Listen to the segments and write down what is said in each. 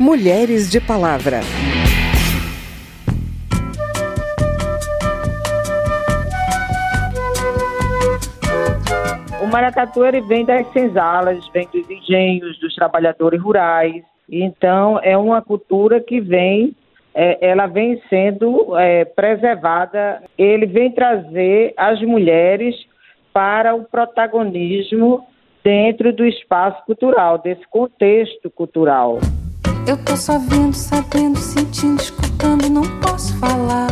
Mulheres de Palavra. O maracatu ele vem das senzalas, vem dos engenhos, dos trabalhadores rurais. Então é uma cultura que vem, é, ela vem sendo é, preservada. Ele vem trazer as mulheres para o protagonismo dentro do espaço cultural, desse contexto cultural. Eu tô só vendo, sabendo, sentindo, escutando, não posso falar.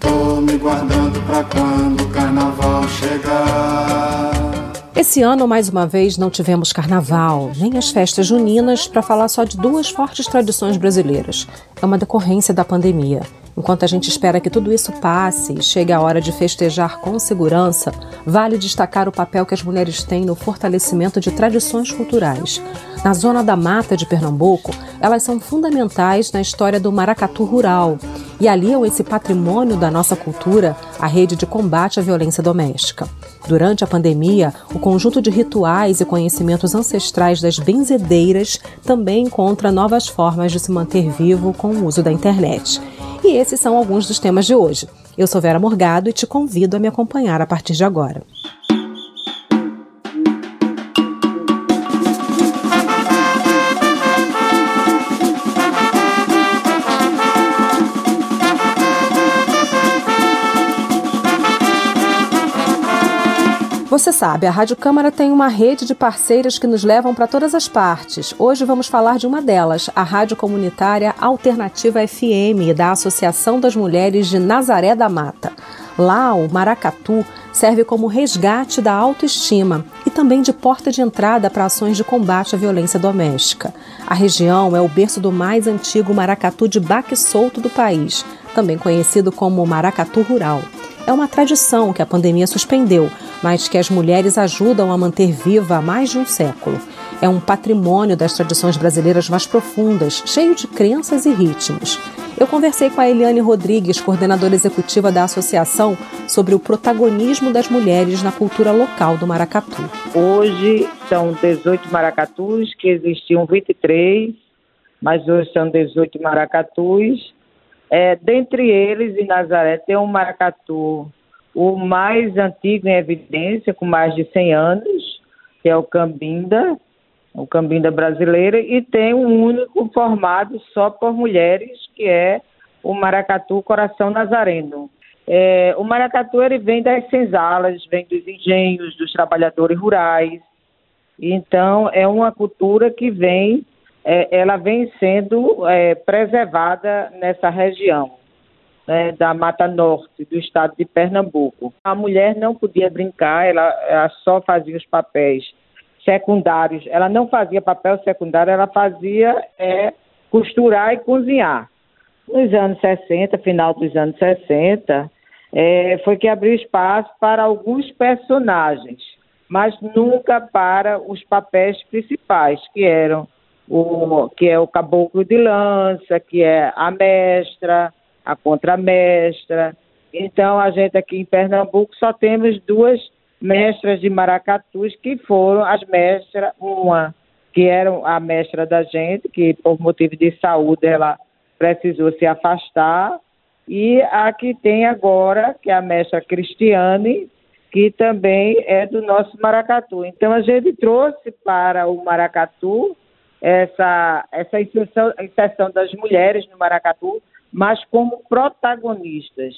Tô me guardando pra quando o carnaval chegar. Esse ano, mais uma vez, não tivemos carnaval, nem as festas juninas, para falar só de duas fortes tradições brasileiras. É uma decorrência da pandemia. Enquanto a gente espera que tudo isso passe e chegue a hora de festejar com segurança, vale destacar o papel que as mulheres têm no fortalecimento de tradições culturais. Na zona da mata de Pernambuco, elas são fundamentais na história do maracatu rural e aliam esse patrimônio da nossa cultura à rede de combate à violência doméstica. Durante a pandemia, o conjunto de rituais e conhecimentos ancestrais das benzedeiras também encontra novas formas de se manter vivo com o uso da internet. E esses são alguns dos temas de hoje. Eu sou Vera Morgado e te convido a me acompanhar a partir de agora. Você sabe, a Rádio Câmara tem uma rede de parceiras que nos levam para todas as partes. Hoje vamos falar de uma delas, a Rádio Comunitária Alternativa FM, da Associação das Mulheres de Nazaré da Mata. Lá, o maracatu serve como resgate da autoestima e também de porta de entrada para ações de combate à violência doméstica. A região é o berço do mais antigo maracatu de baque solto do país, também conhecido como maracatu rural. É uma tradição que a pandemia suspendeu, mas que as mulheres ajudam a manter viva há mais de um século. É um patrimônio das tradições brasileiras mais profundas, cheio de crenças e ritmos. Eu conversei com a Eliane Rodrigues, coordenadora executiva da associação, sobre o protagonismo das mulheres na cultura local do maracatu. Hoje são 18 maracatus, que existiam 23, mas hoje são 18 maracatus. É, dentre eles, em Nazaré, tem um maracatu o mais antigo em evidência, com mais de 100 anos, que é o Cambinda, o Cambinda brasileiro, e tem um único formado só por mulheres, que é o Maracatu Coração Nazareno. É, o maracatu ele vem das senzalas, vem dos engenhos, dos trabalhadores rurais. Então é uma cultura que vem, é, ela vem sendo é, preservada nessa região né, da Mata Norte, do estado de Pernambuco. A mulher não podia brincar, ela, ela só fazia os papéis secundários. Ela não fazia papel secundário, ela fazia é, costurar e cozinhar. Nos anos 60, final dos anos 60, é, foi que abriu espaço para alguns personagens, mas nunca para os papéis principais, que eram o que é o caboclo de lança, que é a mestra, a contramestra. Então, a gente aqui em Pernambuco só temos duas mestras de maracatus que foram as mestras, uma que era a mestra da gente, que por motivo de saúde ela precisou se afastar, e a que tem agora, que é a mestra Cristiane, que também é do nosso maracatu. Então a gente trouxe para o maracatu essa, essa inserção, inserção das mulheres no maracatu mas como protagonistas.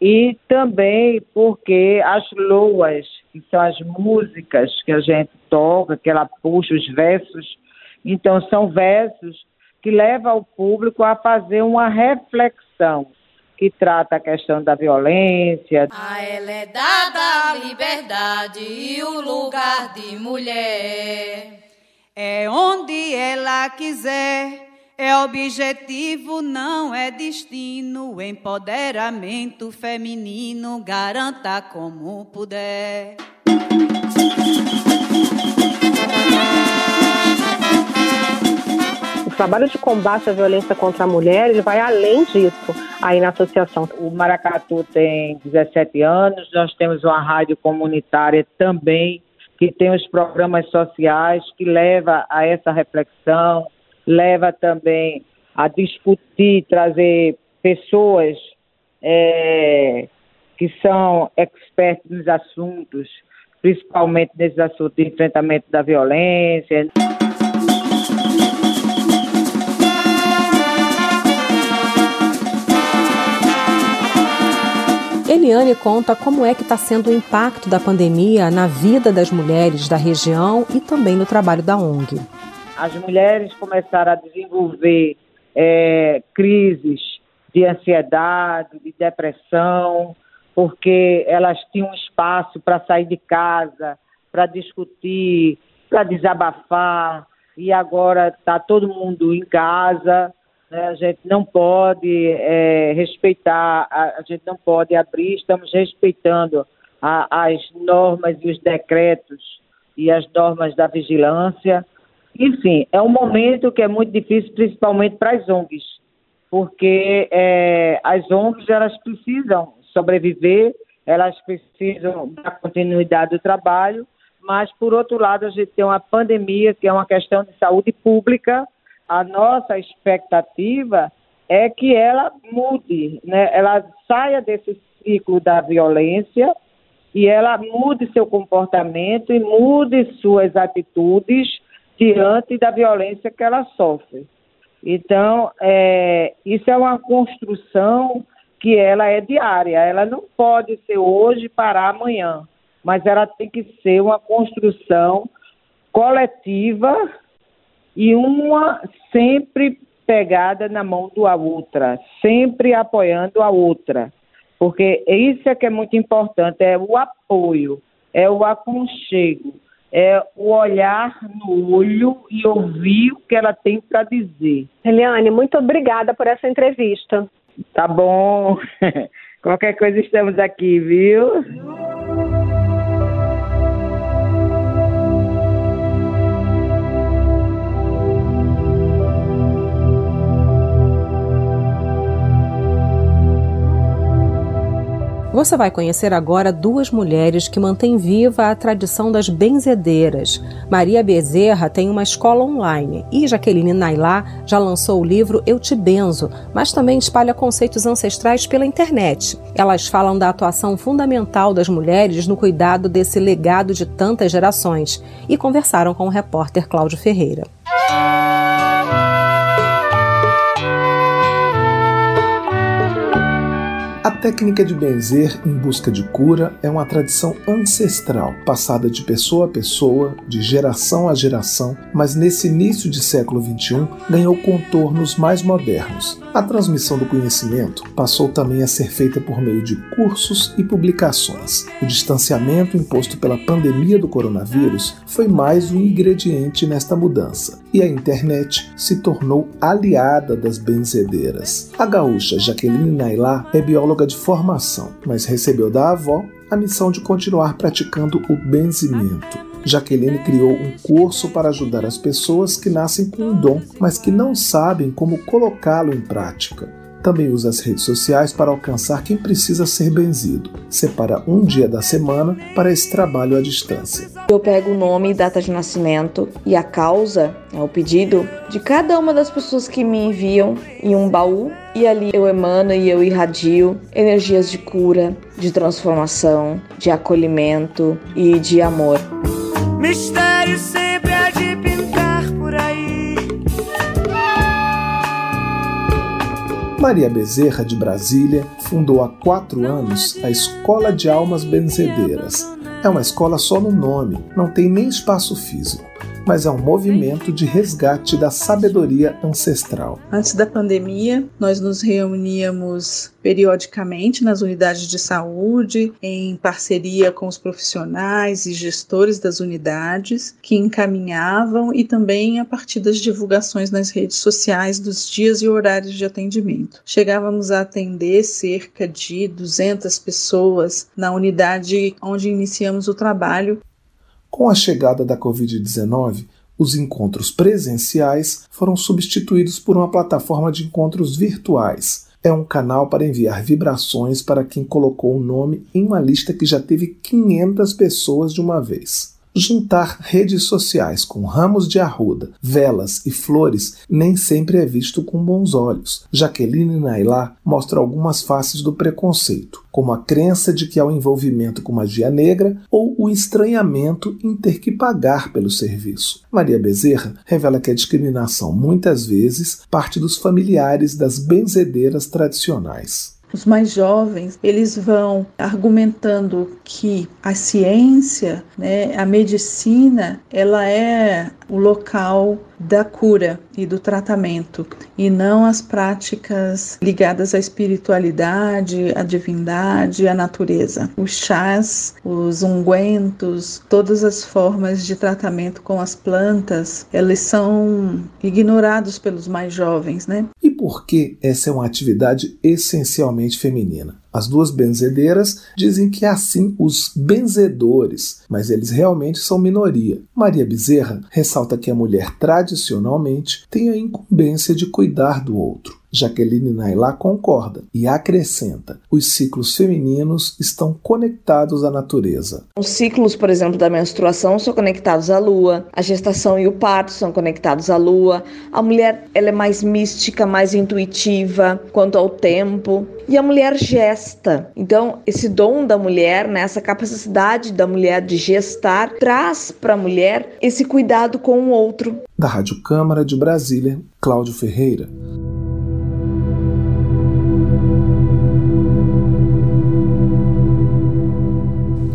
E também porque as loas, que são as músicas que a gente toca, que ela puxa os versos, então são versos que levam o público a fazer uma reflexão que trata a questão da violência. A ela é dada a liberdade e o lugar de mulher. É onde ela quiser é objetivo, não é destino. Empoderamento feminino, garanta como puder. O trabalho de combate à violência contra a mulher ele vai além disso aí na associação. O Maracatu tem 17 anos, nós temos uma rádio comunitária também que tem os programas sociais, que leva a essa reflexão, leva também a discutir, trazer pessoas é, que são expertos nos assuntos, principalmente nesses assuntos de enfrentamento da violência. Eliane conta como é que está sendo o impacto da pandemia na vida das mulheres da região e também no trabalho da ONG. As mulheres começaram a desenvolver é, crises de ansiedade, de depressão, porque elas tinham espaço para sair de casa, para discutir, para desabafar, e agora está todo mundo em casa, né? a gente não pode é, respeitar, a, a, gente não pode abrir, estamos respeitando a, as normas e os decretos e as normas da vigilância. Enfim, é um momento que é muito difícil, principalmente para as ONGs, porque é, as ONGs elas precisam sobreviver, elas precisam dar continuidade do trabalho, mas por outro lado a gente tem uma pandemia que é uma questão de saúde pública a nossa expectativa é que ela mude, né? ela saia desse ciclo da violência e ela mude seu comportamento e mude suas atitudes diante da violência que ela sofre. Então, é, isso é uma construção que ela é diária, ela não pode ser hoje para amanhã, mas ela tem que ser uma construção coletiva e uma sempre pegada na mão da outra, sempre apoiando a outra. Porque isso é que é muito importante, é o apoio, é o aconchego, é o olhar no olho e ouvir o que ela tem para dizer. Eliane, muito obrigada por essa entrevista. Tá bom. Qualquer coisa estamos aqui, viu? Você vai conhecer agora duas mulheres que mantêm viva a tradição das benzedeiras. Maria Bezerra tem uma escola online e Jaqueline Nailá já lançou o livro Eu Te Benzo, mas também espalha conceitos ancestrais pela internet. Elas falam da atuação fundamental das mulheres no cuidado desse legado de tantas gerações e conversaram com o repórter Cláudio Ferreira. A técnica de benzer em busca de cura é uma tradição ancestral, passada de pessoa a pessoa, de geração a geração, mas nesse início de século XXI ganhou contornos mais modernos. A transmissão do conhecimento passou também a ser feita por meio de cursos e publicações. O distanciamento imposto pela pandemia do coronavírus foi mais um ingrediente nesta mudança, e a internet se tornou aliada das benzedeiras. A gaúcha Jaqueline Nailá é bióloga de formação, mas recebeu da avó a missão de continuar praticando o benzimento. Jaqueline criou um curso para ajudar as pessoas que nascem com um dom, mas que não sabem como colocá-lo em prática. Também usa as redes sociais para alcançar quem precisa ser benzido. Separa um dia da semana para esse trabalho à distância. Eu pego o nome e data de nascimento e a causa, é o pedido, de cada uma das pessoas que me enviam em um baú e ali eu emano e eu irradio energias de cura, de transformação, de acolhimento e de amor. Mistério sempre Maria Bezerra de Brasília fundou há quatro anos a Escola de Almas Benzedeiras. É uma escola só no nome, não tem nem espaço físico mas é um movimento de resgate da sabedoria ancestral. Antes da pandemia, nós nos reuníamos periodicamente nas unidades de saúde, em parceria com os profissionais e gestores das unidades, que encaminhavam e também a partir das divulgações nas redes sociais dos dias e horários de atendimento. Chegávamos a atender cerca de 200 pessoas na unidade onde iniciamos o trabalho com a chegada da Covid-19, os encontros presenciais foram substituídos por uma plataforma de encontros virtuais. É um canal para enviar vibrações para quem colocou o nome em uma lista que já teve 500 pessoas de uma vez. Juntar redes sociais com ramos de arruda, velas e flores nem sempre é visto com bons olhos. Jaqueline Nailá mostra algumas faces do preconceito, como a crença de que há o um envolvimento com magia negra ou o estranhamento em ter que pagar pelo serviço. Maria Bezerra revela que a discriminação muitas vezes parte dos familiares das benzedeiras tradicionais. Os mais jovens, eles vão argumentando que a ciência, né, a medicina, ela é o local da cura e do tratamento e não as práticas ligadas à espiritualidade, à divindade, à natureza. Os chás, os ungüentos, todas as formas de tratamento com as plantas, eles são ignorados pelos mais jovens, né? E por que essa é uma atividade essencialmente feminina? As duas benzedeiras dizem que é assim os benzedores, mas eles realmente são minoria. Maria Bezerra ressalta que a mulher tradicionalmente tem a incumbência de cuidar do outro. Jaqueline Nailá concorda e acrescenta: os ciclos femininos estão conectados à natureza. Os ciclos, por exemplo, da menstruação são conectados à lua, a gestação e o parto são conectados à lua. A mulher ela é mais mística, mais intuitiva quanto ao tempo. E a mulher gesta. Então, esse dom da mulher, né, essa capacidade da mulher de gestar, traz para a mulher esse cuidado com o outro. Da Rádio Câmara de Brasília, Cláudio Ferreira.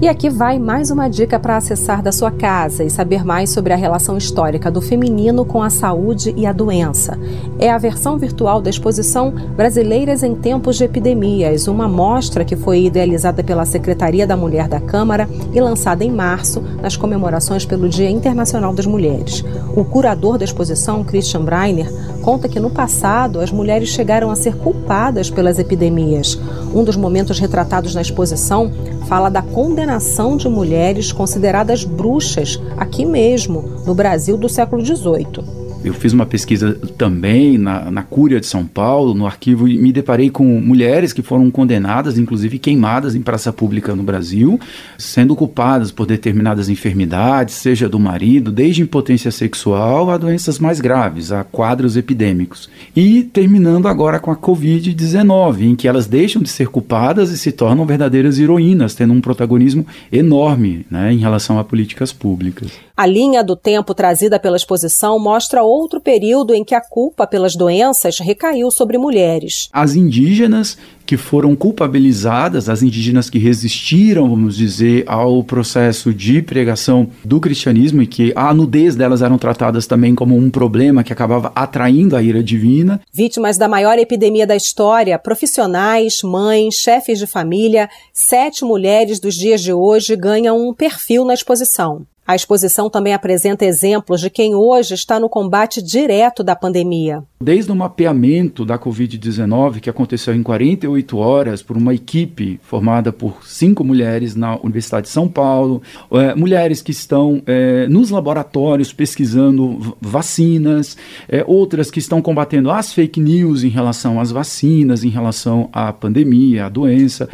E aqui vai mais uma dica para acessar da sua casa e saber mais sobre a relação histórica do feminino com a saúde e a doença. É a versão virtual da exposição Brasileiras em Tempos de Epidemias, uma mostra que foi idealizada pela Secretaria da Mulher da Câmara e lançada em março nas comemorações pelo Dia Internacional das Mulheres. O curador da exposição, Christian Breiner, conta que no passado as mulheres chegaram a ser culpadas pelas epidemias. Um dos momentos retratados na exposição fala da condenação de mulheres consideradas bruxas aqui mesmo, no Brasil do século XVIII. Eu fiz uma pesquisa também na, na Cúria de São Paulo, no arquivo, e me deparei com mulheres que foram condenadas, inclusive queimadas em praça pública no Brasil, sendo culpadas por determinadas enfermidades, seja do marido, desde impotência sexual a doenças mais graves, a quadros epidêmicos. E terminando agora com a Covid-19, em que elas deixam de ser culpadas e se tornam verdadeiras heroínas, tendo um protagonismo enorme né, em relação a políticas públicas. A linha do tempo trazida pela exposição mostra outro período em que a culpa pelas doenças recaiu sobre mulheres. As indígenas que foram culpabilizadas, as indígenas que resistiram, vamos dizer, ao processo de pregação do cristianismo e que a nudez delas eram tratadas também como um problema que acabava atraindo a ira divina. Vítimas da maior epidemia da história, profissionais, mães, chefes de família, sete mulheres dos dias de hoje ganham um perfil na exposição. A exposição também apresenta exemplos de quem hoje está no combate direto da pandemia. Desde o mapeamento da Covid-19, que aconteceu em 48 horas por uma equipe formada por cinco mulheres na Universidade de São Paulo, é, mulheres que estão é, nos laboratórios pesquisando vacinas, é, outras que estão combatendo as fake news em relação às vacinas, em relação à pandemia, à doença.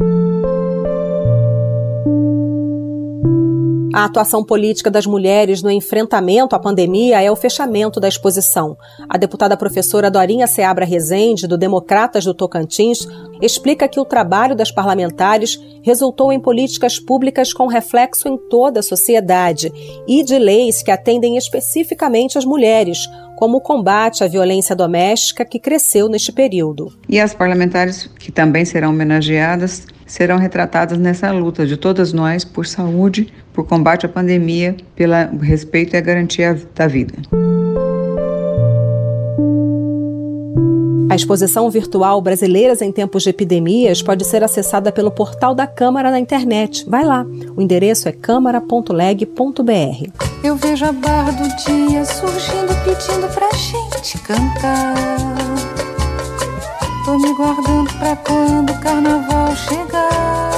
A atuação política das mulheres no enfrentamento à pandemia é o fechamento da exposição. A deputada professora Dorinha Seabra Rezende, do Democratas do Tocantins, explica que o trabalho das parlamentares resultou em políticas públicas com reflexo em toda a sociedade e de leis que atendem especificamente as mulheres, como o combate à violência doméstica que cresceu neste período. E as parlamentares, que também serão homenageadas, serão retratadas nessa luta de todas nós por saúde, por combate à pandemia, pelo respeito e a garantia da vida. A exposição virtual Brasileiras em Tempos de Epidemias pode ser acessada pelo portal da Câmara na internet. Vai lá, o endereço é câmara.leg.br. Eu vejo a barra do dia surgindo, pedindo pra gente cantar. Tô me guardando pra quando o carnaval chegar.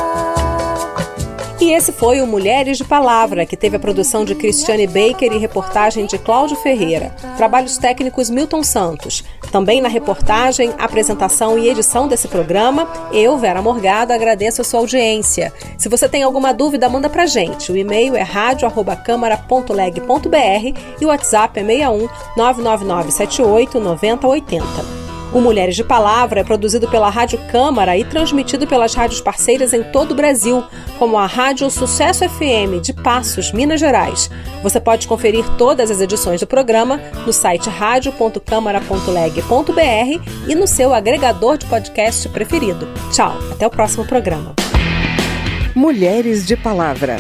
E esse foi o Mulheres de Palavra, que teve a produção de Cristiane Baker e reportagem de Cláudio Ferreira. Trabalhos técnicos Milton Santos. Também na reportagem, apresentação e edição desse programa, eu, Vera Morgado, agradeço a sua audiência. Se você tem alguma dúvida, manda pra gente. O e-mail é radio@câmara.leg.br e o WhatsApp é 61 999 78 9080. O Mulheres de Palavra é produzido pela Rádio Câmara e transmitido pelas rádios parceiras em todo o Brasil, como a Rádio Sucesso FM de Passos, Minas Gerais. Você pode conferir todas as edições do programa no site radio.câmara.leg.br e no seu agregador de podcast preferido. Tchau, até o próximo programa. Mulheres de Palavra.